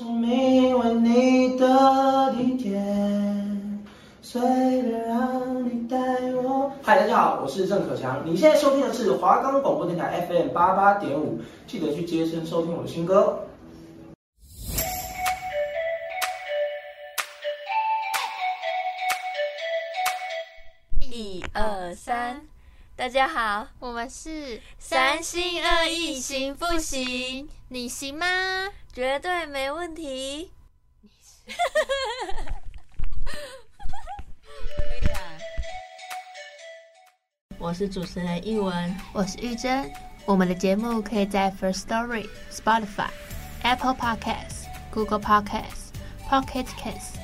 生命为你的地铁，随便让你带我。嗨，大家好，我是郑可强，你现在收听的是华冈广播电台 FM 八八点五，记得去接声收听我的新歌。一二三，大家好，我们是三心二意行不行？你行吗？绝对没问题。我是主持人艺文，我是玉珍。我们的节目可以在 First Story、Spotify、Apple Podcasts、Google Podcasts、Pocket Casts、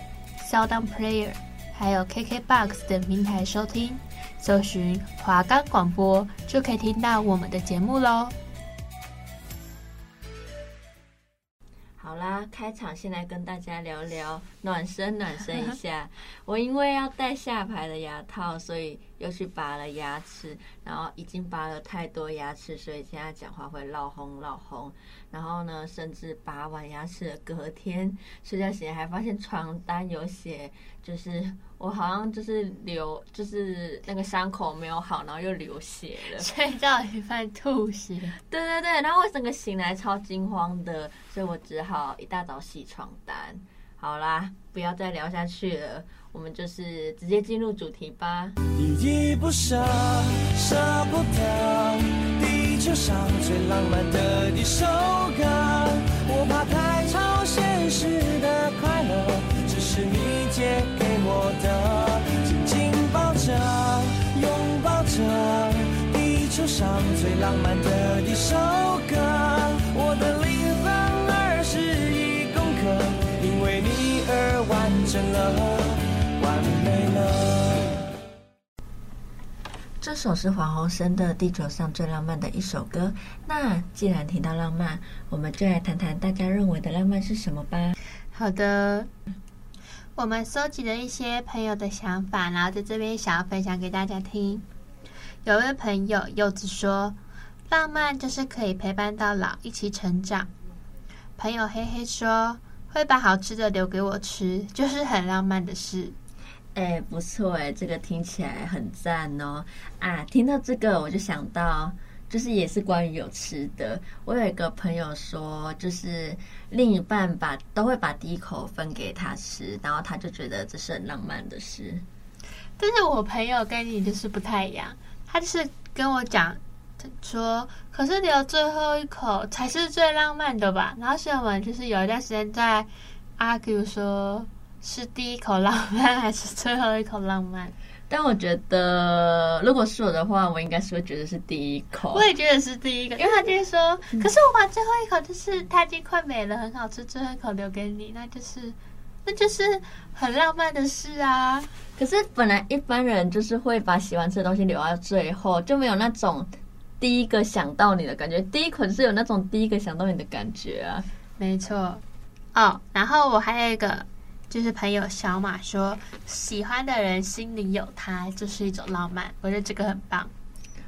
SoundOn Player。还有 KKBOX 等平台收听，搜寻华冈广播就可以听到我们的节目喽。好啦，开场先来跟大家聊聊暖身，暖身一下。我因为要戴下排的牙套，所以又去拔了牙齿，然后已经拔了太多牙齿，所以现在讲话会闹哄闹哄。然后呢，甚至拔完牙齿的隔天睡觉前还发现床单有血，就是我好像就是流，就是那个伤口没有好，然后又流血了。睡觉一半吐血。对对对，然后我整个醒来超惊慌的，所以我只好一大早洗床单。好啦，不要再聊下去了，我们就是直接进入主题吧。依依不舍，舍不得。地球上最浪漫的一首歌，我怕太超现实的快乐，只是你借给我的。紧紧抱着，拥抱着，地球上最浪漫的首是黄鸿升的《地球上最浪漫的一首歌》。那既然提到浪漫，我们就来谈谈大家认为的浪漫是什么吧。好的，我们收集了一些朋友的想法，然后在这边想要分享给大家听。有位朋友柚子说，浪漫就是可以陪伴到老，一起成长。朋友黑黑说，会把好吃的留给我吃，就是很浪漫的事。哎，不错哎，这个听起来很赞哦！啊，听到这个我就想到，就是也是关于有吃的。我有一个朋友说，就是另一半把都会把第一口分给他吃，然后他就觉得这是很浪漫的事。但是我朋友跟你就是不太一样，他就是跟我讲说，可是留最后一口才是最浪漫的吧？然后所以我们就是有一段时间在 argue 说。是第一口浪漫还是最后一口浪漫？但我觉得，如果是我的话，我应该是会觉得是第一口。我也觉得是第一个，因为他就是说，嗯、可是我把最后一口就是它已经快没了，很好吃，最后一口留给你，那就是，那就是很浪漫的事啊。可是本来一般人就是会把喜欢吃的东西留到最后，就没有那种第一个想到你的感觉。第一口是有那种第一个想到你的感觉啊。没错。哦，然后我还有一个。就是朋友小马说，喜欢的人心里有他，就是一种浪漫。我觉得这个很棒。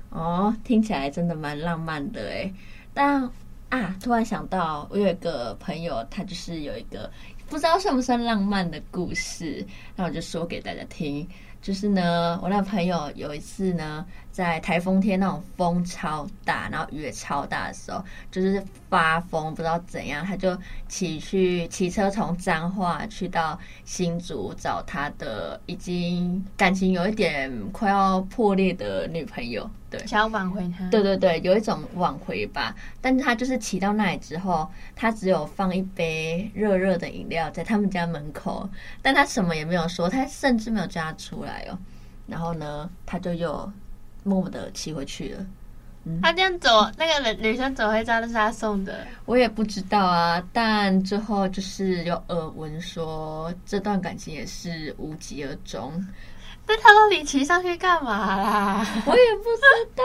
哦，听起来真的蛮浪漫的诶。但啊，突然想到，我有一个朋友，他就是有一个不知道算不算浪漫的故事，那我就说给大家听。就是呢，我那朋友有一次呢，在台风天那种风超大，然后雨也超大的时候，就是发疯，不知道怎样，他就骑去骑车从彰化去到新竹找他的已经感情有一点快要破裂的女朋友。对，想要挽回他。对对对，有一种挽回吧。但是他就是骑到那里之后，他只有放一杯热热的饮料在他们家门口，但他什么也没有说，他甚至没有叫他出来哦。然后呢，他就又默默的骑回去了。嗯，他这样走，那个女女生走回家都是他送的？我也不知道啊。但最后就是有耳闻说，这段感情也是无疾而终。那他到底骑上去干嘛啦？我也不知道，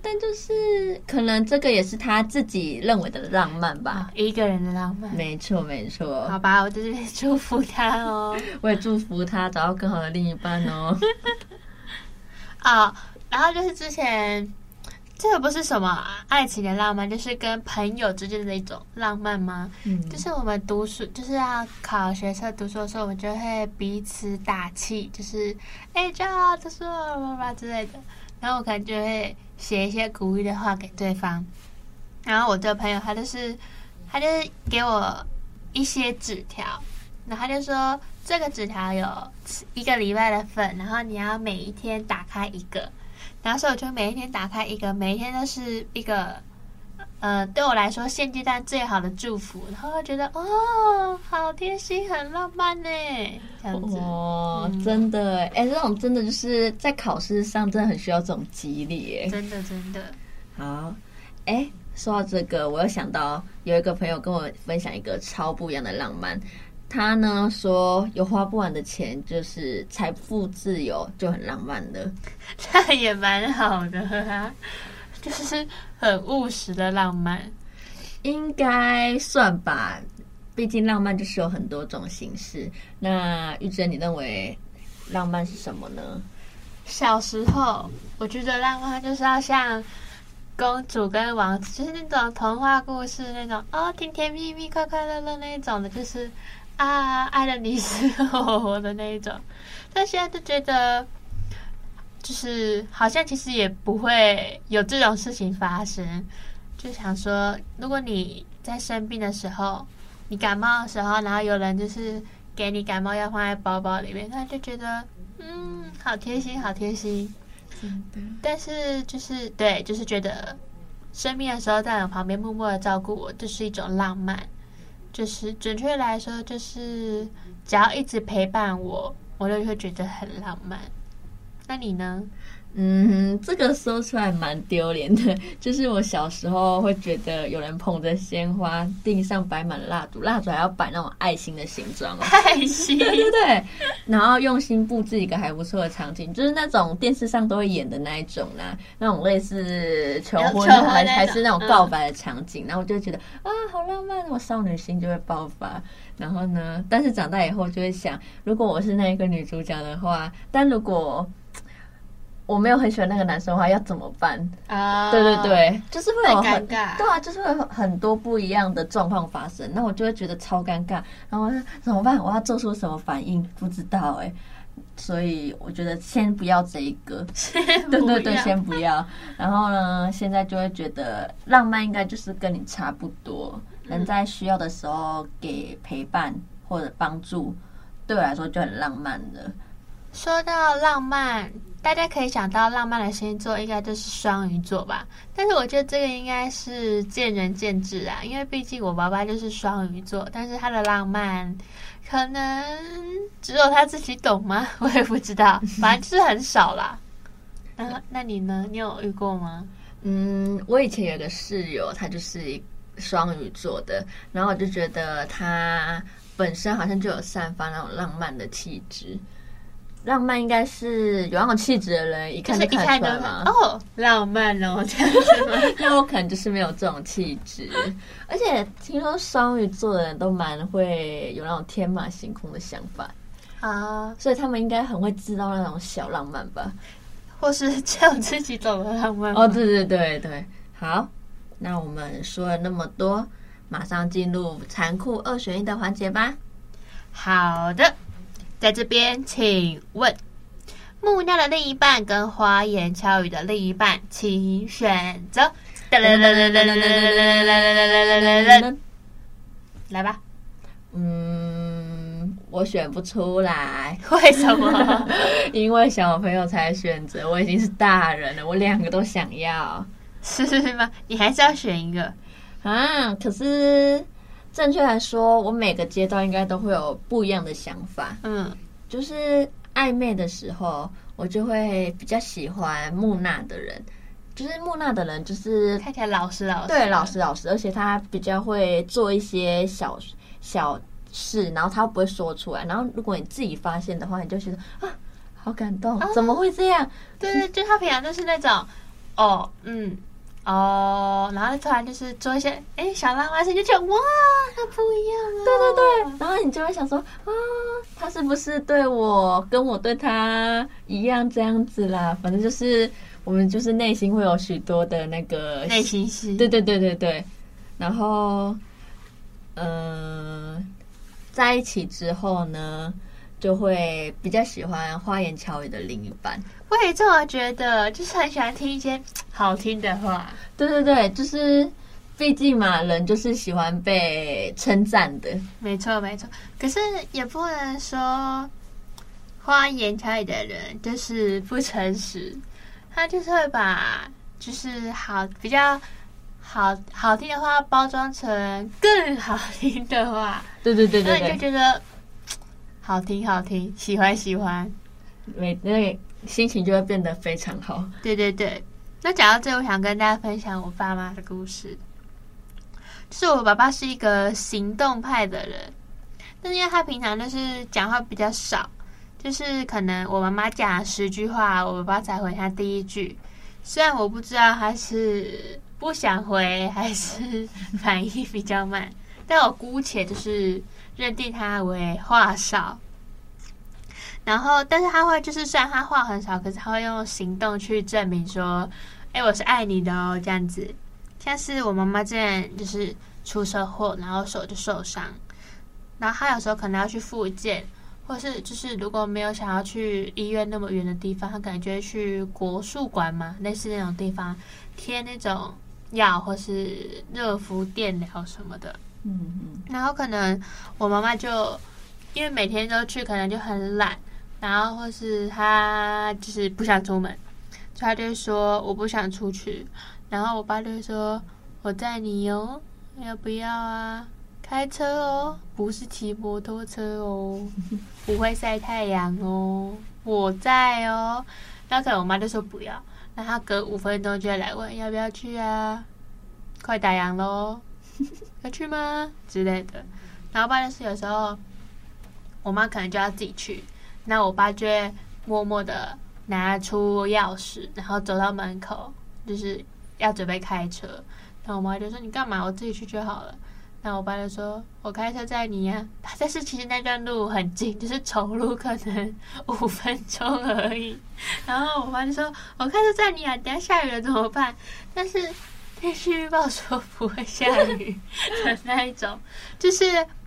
但就是可能这个也是他自己认为的浪漫吧，一个人的浪漫。没错，没错。好吧，我在这边祝福他哦。我也祝福他找到更好的另一半哦。啊，然后就是之前这个不是什么爱情的浪漫，就是跟朋友之间的那种浪漫吗？嗯，就是我们读书，就是要考学测读书的时候，我们就会彼此打气，就是哎，这样读书吧吧之类的。然后我可能就会写一些鼓励的话给对方。然后我这个朋友他就是，他就是给我一些纸条，然后他就说这个纸条有一个礼拜的份，然后你要每一天打开一个。然后所以我就每一天打开一个，每一天都是一个，呃，对我来说现阶段最好的祝福。然后觉得哦，好贴心，很浪漫呢，这样子。哦，嗯、真的，哎，这种真的就是在考试上真的很需要这种激励，真的真的。好，哎，说到这个，我又想到有一个朋友跟我分享一个超不一样的浪漫。他呢说有花不完的钱，就是财富自由，就很浪漫的。那也蛮好的啊，就是很务实的浪漫，应该算吧。毕竟浪漫就是有很多种形式。那玉珍，你认为浪漫是什么呢？小时候我觉得浪漫就是要像公主跟王子，就是那种童话故事那种哦，甜甜蜜蜜、快快乐乐那种的，就是。啊，爱的你死我活的那一种，但现在就觉得，就是好像其实也不会有这种事情发生。就想说，如果你在生病的时候，你感冒的时候，然后有人就是给你感冒药放在包包里面，他就觉得，嗯，好贴心，好贴心。嗯，但是就是对，就是觉得生病的时候在我旁边默默的照顾我，就是一种浪漫。就是准确来说，就是只要一直陪伴我，我就会觉得很浪漫。那你呢？嗯，这个说出来蛮丢脸的。就是我小时候会觉得有人捧着鲜花，地上摆满蜡烛，蜡烛还要摆那种爱心的形状哦。爱心，对对对。然后用心布置一个还不错的场景，就是那种电视上都会演的那一种啦，那种类似求婚还还是那种告白的场景。嗯、然后我就觉得啊，好浪漫，我少女心就会爆发。然后呢，但是长大以后就会想，如果我是那一个女主角的话，但如果我没有很喜欢那个男生的话，要怎么办啊？对对对，就是会有很对啊，就是会有很多不一样的状况发生，那我就会觉得超尴尬。然后怎么办？我要做出什么反应？不知道哎、欸。所以我觉得先不要这一个，对对对，先不要。然后呢，现在就会觉得浪漫应该就是跟你差不多，能在需要的时候给陪伴或者帮助，对我来说就很浪漫的。说到浪漫。大家可以想到浪漫的星座，应该就是双鱼座吧？但是我觉得这个应该是见仁见智啊，因为毕竟我爸爸就是双鱼座，但是他的浪漫可能只有他自己懂吗？我也不知道，反正就是很少啦。那那你呢？你有遇过吗？嗯，我以前有个室友，他就是双鱼座的，然后我就觉得他本身好像就有散发那种浪漫的气质。浪漫应该是有那种气质的人，一看就看出来嘛。哦，浪漫哦，这样子吗？那我可能就是没有这种气质。而且听说双鱼座的人都蛮会有那种天马行空的想法啊，所以他们应该很会制造那种小浪漫吧，或是只有自己懂的浪漫。哦，对对对对，好，那我们说了那么多，马上进入残酷二选一的环节吧。好的。在这边，请问木讷的另一半跟花言巧语的另一半，请选择。来吧。嗯，我选不出来。为什么？因为小朋友才选择，我已经是大人了，我两个都想要。是吗？你还是要选一个啊？可是。正确来说，我每个阶段应该都会有不一样的想法。嗯，就是暧昧的时候，我就会比较喜欢木讷的人。就是木讷的人，就是看起来老实老实，对，老实老实，而且他比较会做一些小小事，然后他不会说出来。然后如果你自己发现的话，你就觉得啊，好感动，怎么会这样？对对，就他平常就是那种，哦，嗯。哦，然后突然就是做一些哎小浪漫事，就觉得哇，他不一样了。对对对，然后你就会想说啊，他是不是对我跟我对他一样这样子啦？反正就是我们就是内心会有许多的那个内心戏，对对对对对。然后，嗯、呃，在一起之后呢，就会比较喜欢花言巧语的另一半。我也这么觉得，就是很喜欢听一些 好听的话。对对对，就是毕竟嘛，人就是喜欢被称赞的。没错没错，可是也不能说花言巧语的人就是不诚实。他就是会把就是好比较好好听的话包装成更好听的话，对对对对，那你就觉得好听好听，喜欢喜欢，每那个心情就会变得非常好。对对对，那讲到这，我想跟大家分享我爸妈的故事。就是我爸爸是一个行动派的人，但是因为他平常就是讲话比较少。就是可能我妈妈讲十句话，我爸爸才回他第一句。虽然我不知道他是不想回还是 反应比较慢，但我姑且就是认定他为话少。然后，但是他会就是虽然他话很少，可是他会用行动去证明说：“哎，我是爱你的哦。”这样子，像是我妈妈之前就是出车祸，然后手就受伤，然后他有时候可能要去复健。或是就是如果没有想要去医院那么远的地方，他可能就会去国术馆嘛，类似那种地方贴那种药或是热敷电疗什么的。嗯嗯。然后可能我妈妈就因为每天都去，可能就很懒，然后或是她就是不想出门，所以她就说我不想出去。然后我爸就说我载你哟，要不要啊？开车哦，不是骑摩托车哦，不会晒太阳哦，我在哦。然后可能我妈就说不要，那她隔五分钟就会来问要不要去啊？快打烊喽，要去吗？之类的。然后爸就是有时候，我妈可能就要自己去，那我爸就会默默的拿出钥匙，然后走到门口，就是要准备开车。那我妈就说你干嘛？我自己去就好了。那我爸就说：“我开车载你呀。”但是其实那段路很近，就是走路可能五分钟而已。然后我爸就说：“我开车载你啊，等下下雨了怎么办？”但是天气预报说不会下雨 的那一种，就是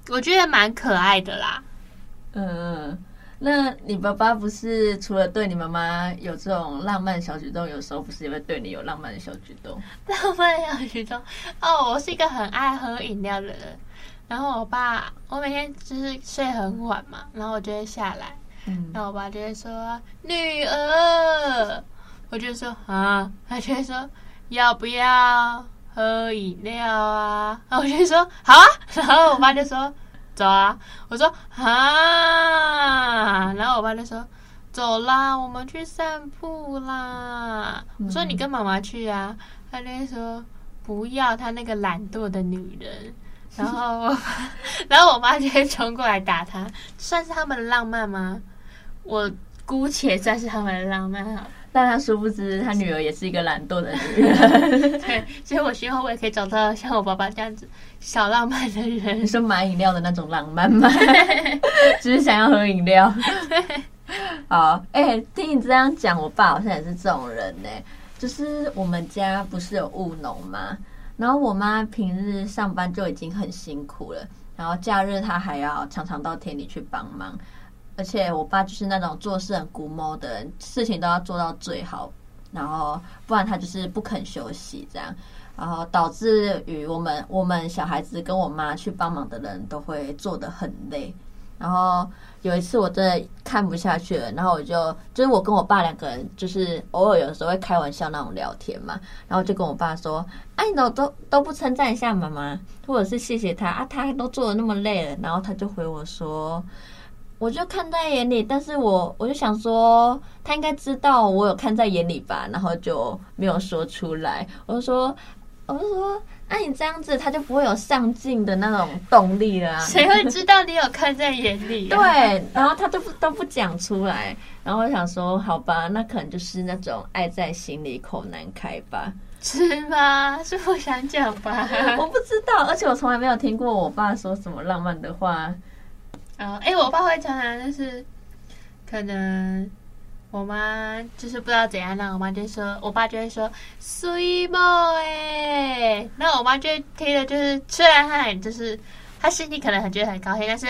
我觉得蛮可爱的啦。嗯。那你爸爸不是除了对你妈妈有这种浪漫小举动，有时候不是也会对你有浪漫的小举动？浪漫小举动哦，我是一个很爱喝饮料的人。然后我爸，我每天就是睡很晚嘛，然后我就会下来，嗯，然后我爸就会说：“女儿。”我就说：“啊。”他就会说：“要不要喝饮料啊？”然 后我就说：“好啊。”然后我爸就说。走啊！我说啊，然后我爸就说走啦，我们去散步啦。我说你跟妈妈去啊，他就说不要，他那个懒惰的女人。然后我，然后我妈就会冲过来打他，算是他们的浪漫吗？我姑且算是他们的浪漫哈。但他殊不知，他女儿也是一个懒惰的女人。对，所以我希望我也可以找到像我爸爸这样子小浪漫的人。你说买饮料的那种浪漫吗？只是想要喝饮料。好，哎、欸，听你这样讲，我爸好像也是这种人呢。就是我们家不是有务农吗？然后我妈平日上班就已经很辛苦了，然后假日她还要常常到田里去帮忙。而且我爸就是那种做事很古毛的人，事情都要做到最好，然后不然他就是不肯休息这样，然后导致于我们我们小孩子跟我妈去帮忙的人都会做得很累。然后有一次我真的看不下去了，然后我就就是我跟我爸两个人就是偶尔有时候会开玩笑那种聊天嘛，然后就跟我爸说：“哎，你都都都不称赞一下妈妈，或者是谢谢他啊，他都做的那么累了。”然后他就回我说。我就看在眼里，但是我我就想说，他应该知道我有看在眼里吧，然后就没有说出来。我就说，我就说，那你这样子，他就不会有上进的那种动力了啊。谁会知道你有看在眼里啊？对，然后他都不都不讲出来，然后我想说，好吧，那可能就是那种爱在心里口难开吧？是吗？是不想讲吧？我不知道，而且我从来没有听过我爸说什么浪漫的话。然后，哎、欸，我爸会常常就是，可能我妈就是不知道怎样，那我妈就说，我爸就会说苏一莫哎那我妈就听了，就是虽然他很就是他心里可能很觉得很高兴，但是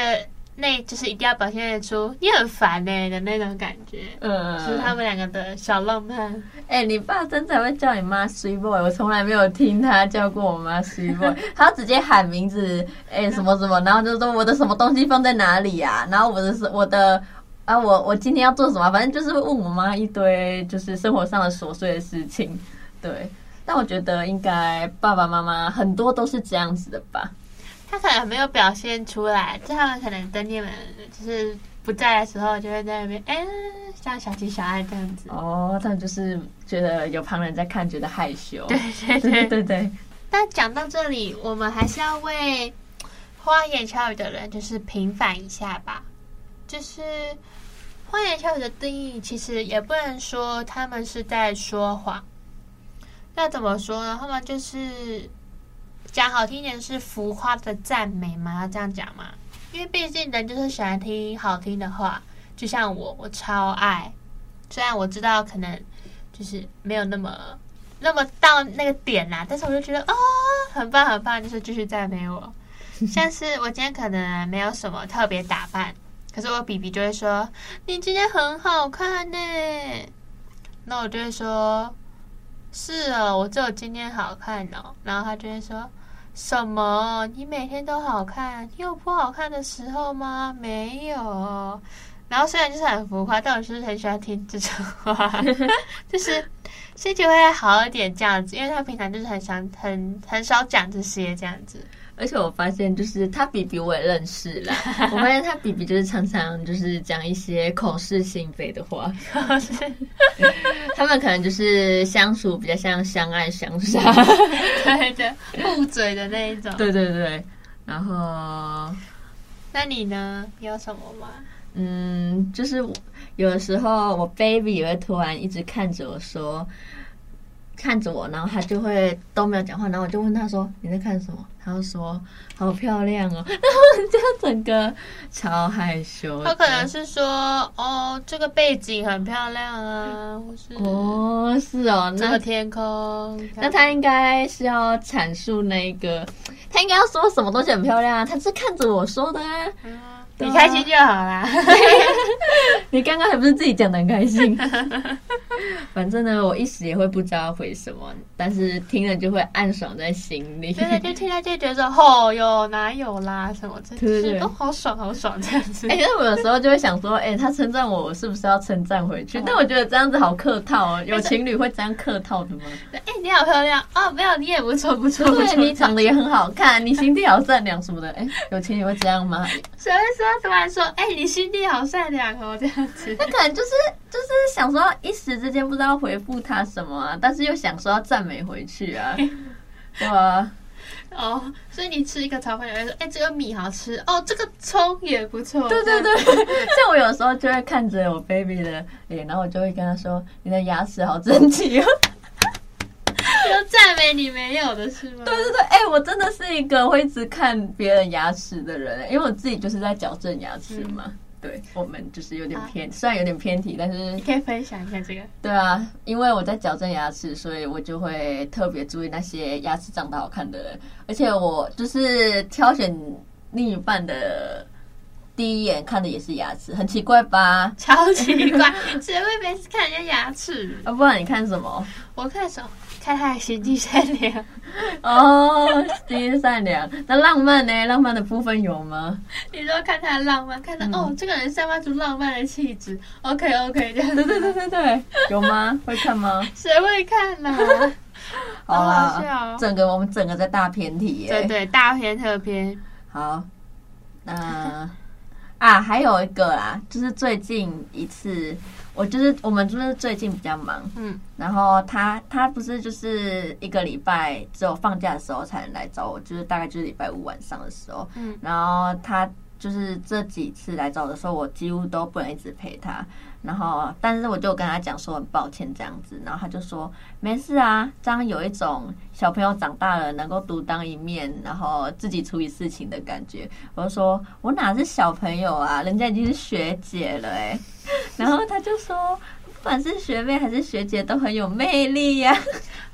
那就是一定要表现出你很烦呢、欸、的那种感觉。嗯，就是他们两个的小浪漫。哎、欸，你爸真的会叫你妈 “sweet boy”，我从来没有听他叫过我妈 “sweet boy”，他直接喊名字，哎、欸，什么什么，然后就说我的什么东西放在哪里啊，然后我的是我的。啊，我我今天要做什么？反正就是问我妈一堆就是生活上的琐碎的事情，对。但我觉得应该爸爸妈妈很多都是这样子的吧。他可能没有表现出来，就他们可能等你们就是不在的时候，就会在那边哎、欸，像小情小爱这样子。哦，他们就是觉得有旁人在看，觉得害羞。对对对 对对。但讲到这里，我们还是要为花言巧语的人就是平反一下吧，就是。花言巧语的定义，其实也不能说他们是在说谎。那怎么说呢？他们就是讲好听点是浮夸的赞美嘛，要这样讲嘛？因为毕竟人就是喜欢听好听的话，就像我，我超爱。虽然我知道可能就是没有那么那么到那个点啦，但是我就觉得哦，很棒很棒，就是继续赞美我。像是我今天可能没有什么特别打扮。可是我 BB 就会说，你今天很好看呢，那我就会说，是哦，我只有今天好看哦。然后他就会说，什么？你每天都好看，你有不好看的时候吗？没有。然后虽然就是很浮夸，但我就是很喜欢听这种话，就是心情会好一点这样子，因为他平常就是很想很很少讲这些这样子。而且我发现，就是他比比我也认识啦。我发现他比比就是常常就是讲一些口是心非的话。他们可能就是相处比较像相爱相杀，对的，互嘴的那一种。对对对。然后，那你呢？你有什么吗？嗯，就是有的时候我 baby 也会突然一直看着我说。看着我，然后他就会都没有讲话，然后我就问他说：“你在看什么？”他就说：“好漂亮哦。”然后就整个超害羞。他可能是说：“哦，这个背景很漂亮啊。”或是哦，是哦，那个天空。那他应该是要阐述那个，他应该要说什么东西很漂亮啊？他是看着我说的啊。嗯你开心就好啦。你刚刚还不是自己讲的很开心？反正呢，我一时也会不知道回什么，但是听了就会暗爽在心里。对对，就听了就觉得哦哟，哪有啦什么，真是都好爽好爽这样子。哎，那我有时候就会想说，哎，他称赞我，我是不是要称赞回去？但我觉得这样子好客套哦，有情侣会这样客套的吗？哎，你好漂亮哦，没有，你也不错不错，对，你长得也很好看，你心地好善良什么的。哎，有情侣会这样吗？谁会说？他突然说：“哎、欸，你心地好善良哦，这样子。”他可能就是就是想说一时之间不知道回复他什么啊，但是又想说要赞美回去啊，对吧？哦，所以你吃一个炒饭，有人说：“哎、欸，这个米好吃哦，这个葱也不错。”对对对，像我有时候就会看着我 baby 的脸，然后我就会跟他说：“你的牙齿好整齐哦。”就赞美你没有的是吗？对对对，哎、欸，我真的是一个会一直看别人牙齿的人，因为我自己就是在矫正牙齿嘛。嗯、对，我们就是有点偏，啊、虽然有点偏题，但是你可以分享一下这个。对啊，因为我在矫正牙齿，所以我就会特别注意那些牙齿长得好看的人，而且我就是挑选另一半的第一眼看的也是牙齿，很奇怪吧？超奇怪，谁会每次看人家牙齿？啊，不然你看什么？我看什么？看他的心地善良哦，心地善良。那浪漫呢？浪漫的部分有吗？你说看他的浪漫，看他、嗯、哦，这个人散发出浪漫的气质。OK OK，这样对对对对对，有吗？会看吗？谁会看呢、啊？好啦，整个我们整个在大偏题耶。对对，大偏特偏。好，那啊，还有一个啦，就是最近一次。我就是我们就是最近比较忙，嗯，然后他他不是就是一个礼拜只有放假的时候才能来找我，就是大概就是礼拜五晚上的时候，嗯，然后他就是这几次来找我的时候，我几乎都不能一直陪他。然后，但是我就跟他讲说很抱歉这样子，然后他就说没事啊，这样有一种小朋友长大了能够独当一面，然后自己处理事情的感觉。我就说我哪是小朋友啊，人家已经是学姐了哎、欸。然后他就说管是学妹还是学姐都很有魅力呀、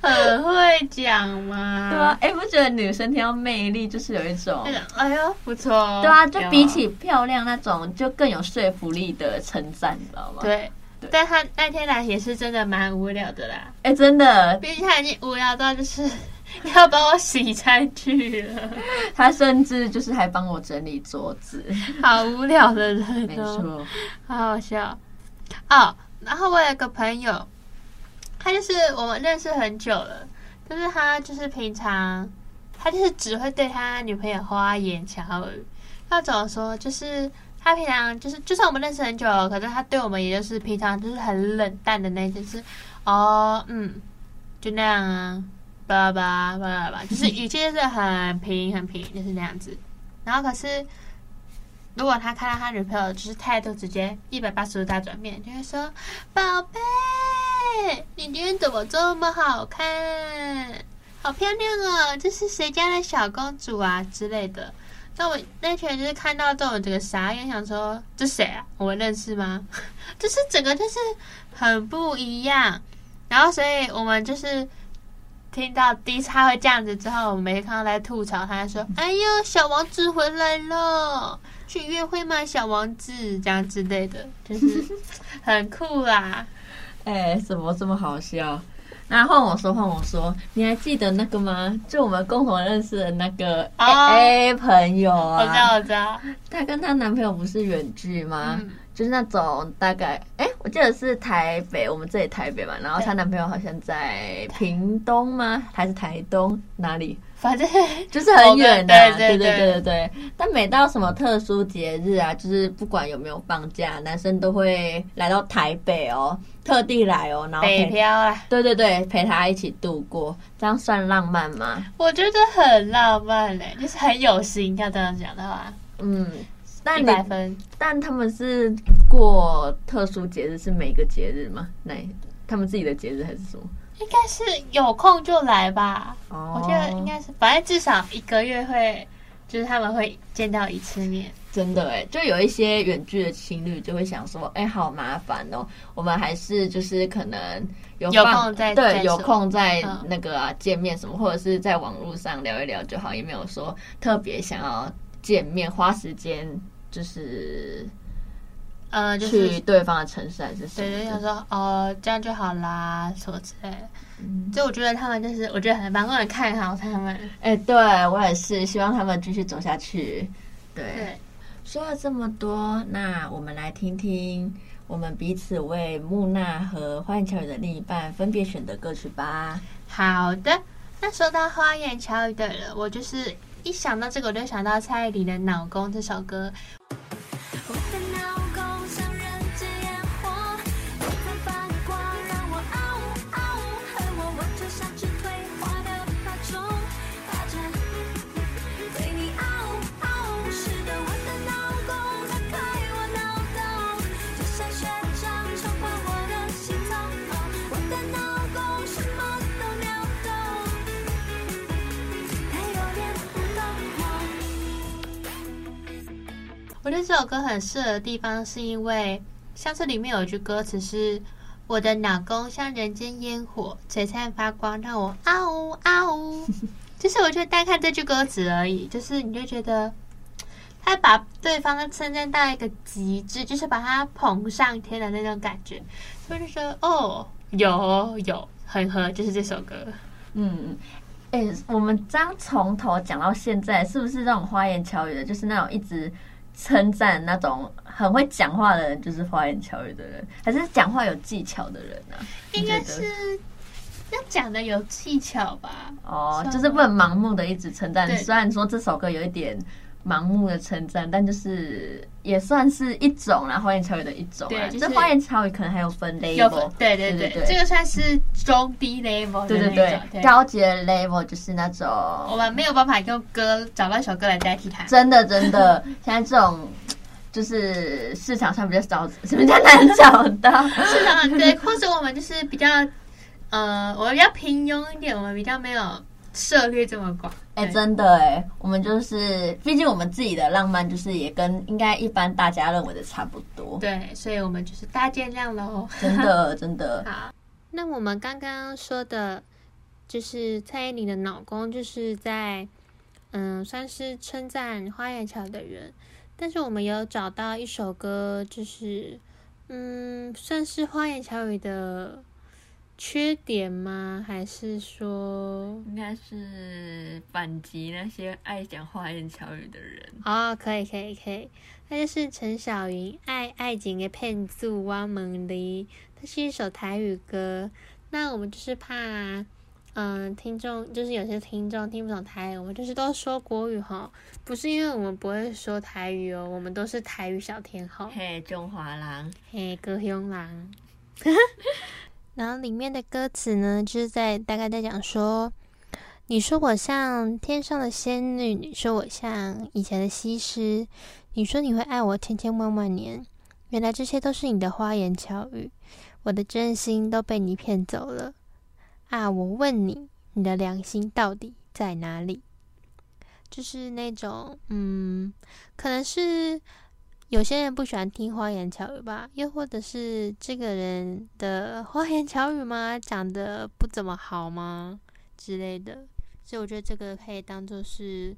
啊，很会讲嘛。对啊，哎、欸，不觉得女生听到魅力就是有一种，哎呦，不错。对啊，就比起漂亮那种，就更有说服力的称赞，你知道吗？对。但他那天来也是真的蛮无聊的啦。哎、欸，真的，毕竟他已经无聊到就是要帮我洗餐具了。他甚至就是还帮我整理桌子，好无聊的人，没错，好好笑哦。然后我有个朋友，他就是我们认识很久了，就是他就是平常他就是只会对他女朋友花言巧语，他怎么说就是。他平常就是，就算我们认识很久了，可是他对我们也就是平常就是很冷淡的那种，就是哦，嗯，就那样啊，巴拉巴拉巴拉巴拉，就是语气就是很平很平，就是那样子。然后可是，如果他看到他女朋友就是态度直接一百八十度大转变，就会说：“宝贝，你今天怎么这么好看？好漂亮哦，这是谁家的小公主啊之类的。”那我那天就是看到这种这个傻眼，想说这谁啊？我认识吗？就是整个就是很不一样。然后所以我们就是听到第一次他会这样子之后，我们没看到来吐槽他，说：“哎呦，小王子回来了，去约会吗？小王子这样之类的，就是很酷啦。”哎，怎么这么好笑？然后换我说，换我说，你还记得那个吗？就我们共同认识的那个 A、oh, 朋友啊，我知道，我知道。她跟她男朋友不是远距吗？嗯、就是那种大概，哎，我记得是台北，我们这里台北嘛。然后她男朋友好像在屏东吗？还是台东哪里？反正就是很远的，对对对对对。但每到什么特殊节日啊，就是不管有没有放假，男生都会来到台北哦，特地来哦，然后北漂啊，对对对，陪他一起度过，这样算浪漫吗？我觉得很浪漫嘞，就是很有心。要这样讲的话，嗯，但一百分。但他们是过特殊节日，是每个节日吗？那他们自己的节日还是什么？应该是有空就来吧，oh. 我觉得应该是，反正至少一个月会，就是他们会见到一次面。真的哎，就有一些远距的情侣就会想说，哎，好麻烦哦，我们还是就是可能有有空在对有空在那个、啊、见面什么，或者是在网络上聊一聊就好，也没有说特别想要见面花时间就是。呃，就是去对方的城市还是什么？对对，想说哦，这样就好啦，什么之类就我觉得他们就是，我觉得很蛮多人看好他们。哎，对我也是，希望他们继续走下去。对，对说了这么多，那我们来听听我们彼此为木讷和花言巧语的另一半分别选的歌曲吧。好的，那说到花言巧语的人，我就是一想到这个，我就想到蔡依林的《老公》这首歌。我觉得这首歌很适合的地方，是因为像这里面有一句歌词是“我的脑公像人间烟火，璀璨发光，让我啊呜啊呜 ”，就是我觉得单看这句歌词而已，就是你就觉得他把对方称赞到一个极致，就是把他捧上天的那种感觉，所以就说哦，有有很合，就是这首歌。嗯，哎、欸，我们这样从头讲到现在，是不是那种花言巧语的，就是那种一直。称赞那种很会讲话的人，就是花言巧语的人，还是讲话有技巧的人呢、啊？应该是要讲的有技巧吧。哦，就是不能盲目的一直称赞。虽然说这首歌有一点。盲目的称赞，但就是也算是一种啦，花言巧语的一种。对，就是花言巧语可能还有分分，对对对，对这个算是中低 level。对对对，对高级的 level 就是那种我们没有办法用歌找到一首歌来代替它。真的真的，现在这种就是市场上比较少，是比较难找到。市场上对，或者我们就是比较呃，我们比较平庸一点，我们比较没有涉猎这么广。哎、欸，真的哎，我们就是，毕竟我们自己的浪漫就是也跟应该一般大家认为的差不多。对，所以我们就是大见谅喽。真的，真的。好，那我们刚刚说的，就是蔡依林的老公，就是在嗯，算是称赞花言巧语的人。但是我们有找到一首歌，就是嗯，算是花言巧语的。缺点吗？还是说应该是反击那些爱讲花言巧语的人？哦，可以，可以，可以。那就是陈小云爱爱情的骗子汪梦丽，它是一首台语歌。那我们就是怕，嗯、呃，听众就是有些听众听不懂台语，我们就是都说国语哈，不是因为我们不会说台语哦，我们都是台语小天后。嘿，中华人，嘿，高雄人。然后里面的歌词呢，就是在大概在讲说，你说我像天上的仙女，你说我像以前的西施，你说你会爱我千千万万年，原来这些都是你的花言巧语，我的真心都被你骗走了啊！我问你，你的良心到底在哪里？就是那种，嗯，可能是。有些人不喜欢听花言巧语吧，又或者是这个人的花言巧语吗？讲的不怎么好吗之类的？所以我觉得这个可以当做是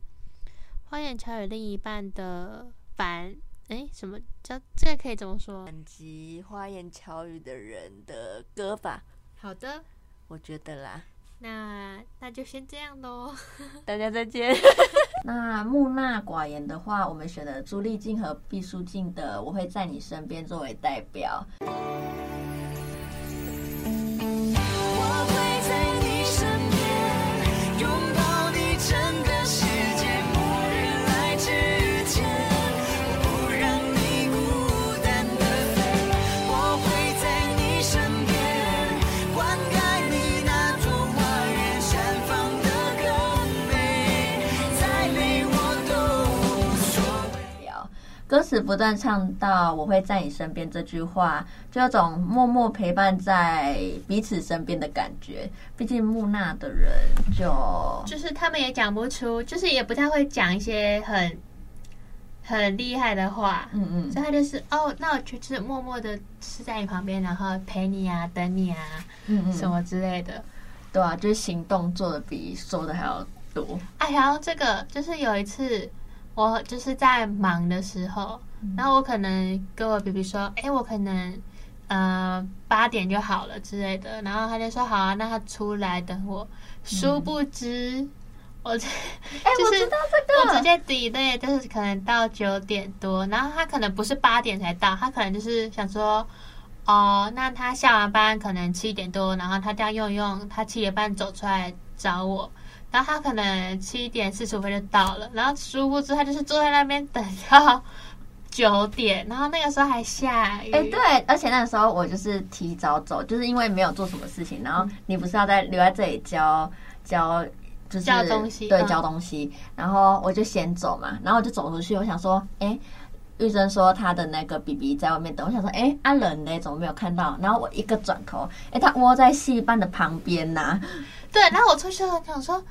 花言巧语另一半的反，诶，什么叫这个可以怎么说？反击花言巧语的人的歌吧。好的，我觉得啦。那那就先这样喽，大家再见。那木讷寡言的话，我们选了朱丽静和毕淑静的《我会在你身边》作为代表。歌词不断唱到“我会在你身边”这句话，就有种默默陪伴在彼此身边的感觉。毕竟木讷的人就就是他们也讲不出，就是也不太会讲一些很很厉害的话。嗯嗯，所以他就是哦，那我就是默默的是在你旁边，然后陪你啊，等你啊，嗯嗯，什么之类的。对啊，就是行动做的比说的还要多。哎，然后这个就是有一次。我就是在忙的时候，然后我可能跟我 BB 说：“哎，我可能呃八点就好了之类的。”然后他就说：“好啊，那他出来等我。”殊不知，嗯、我这哎，就是、我知道这个，我直接 delay，就是可能到九点多，然后他可能不是八点才到，他可能就是想说：“哦，那他下完班可能七点多，然后他这样用一用，他七点半走出来找我。”然后他可能七点四十五分就到了，然后殊不知他就是坐在那边等到九点，然后那个时候还下雨。哎，对，而且那个时候我就是提早走，就是因为没有做什么事情。然后你不是要在留在这里交交，就是交东西，对，交东西。然后我就先走嘛，然后我就走出去，我想说，哎，玉珍说她的那个 BB 在外面等，我想说，哎，阿冷呢？怎么没有看到？然后我一个转头，哎，他窝在戏班的旁边呐、啊。对，然后我出去了，想说。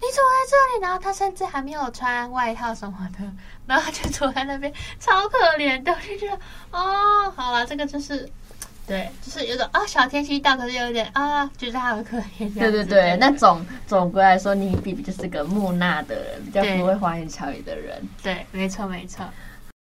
你怎么在这里？然后他甚至还没有穿外套什么的，然后他就坐在那边，超可怜的。我就觉得，哦，好了，这个就是，对，就是有种啊，小天气到，可是有点啊，觉得他很可怜。对对 对，那总总归来说，你比比就是个木讷的人，比较不会花言巧语的人。对，没错没错。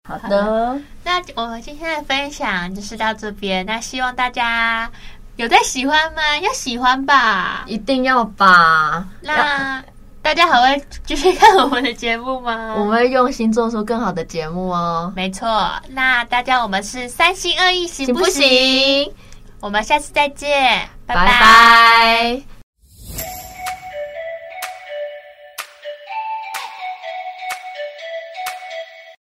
好的，那我们今天的分享就是到这边。那希望大家。有在喜欢吗？要喜欢吧，一定要吧。那大家还会继续看我们的节目吗？我们会用心做出更好的节目哦。没错，那大家我们是三心二意行不行？行不行？我们下次再见，拜拜。拜拜。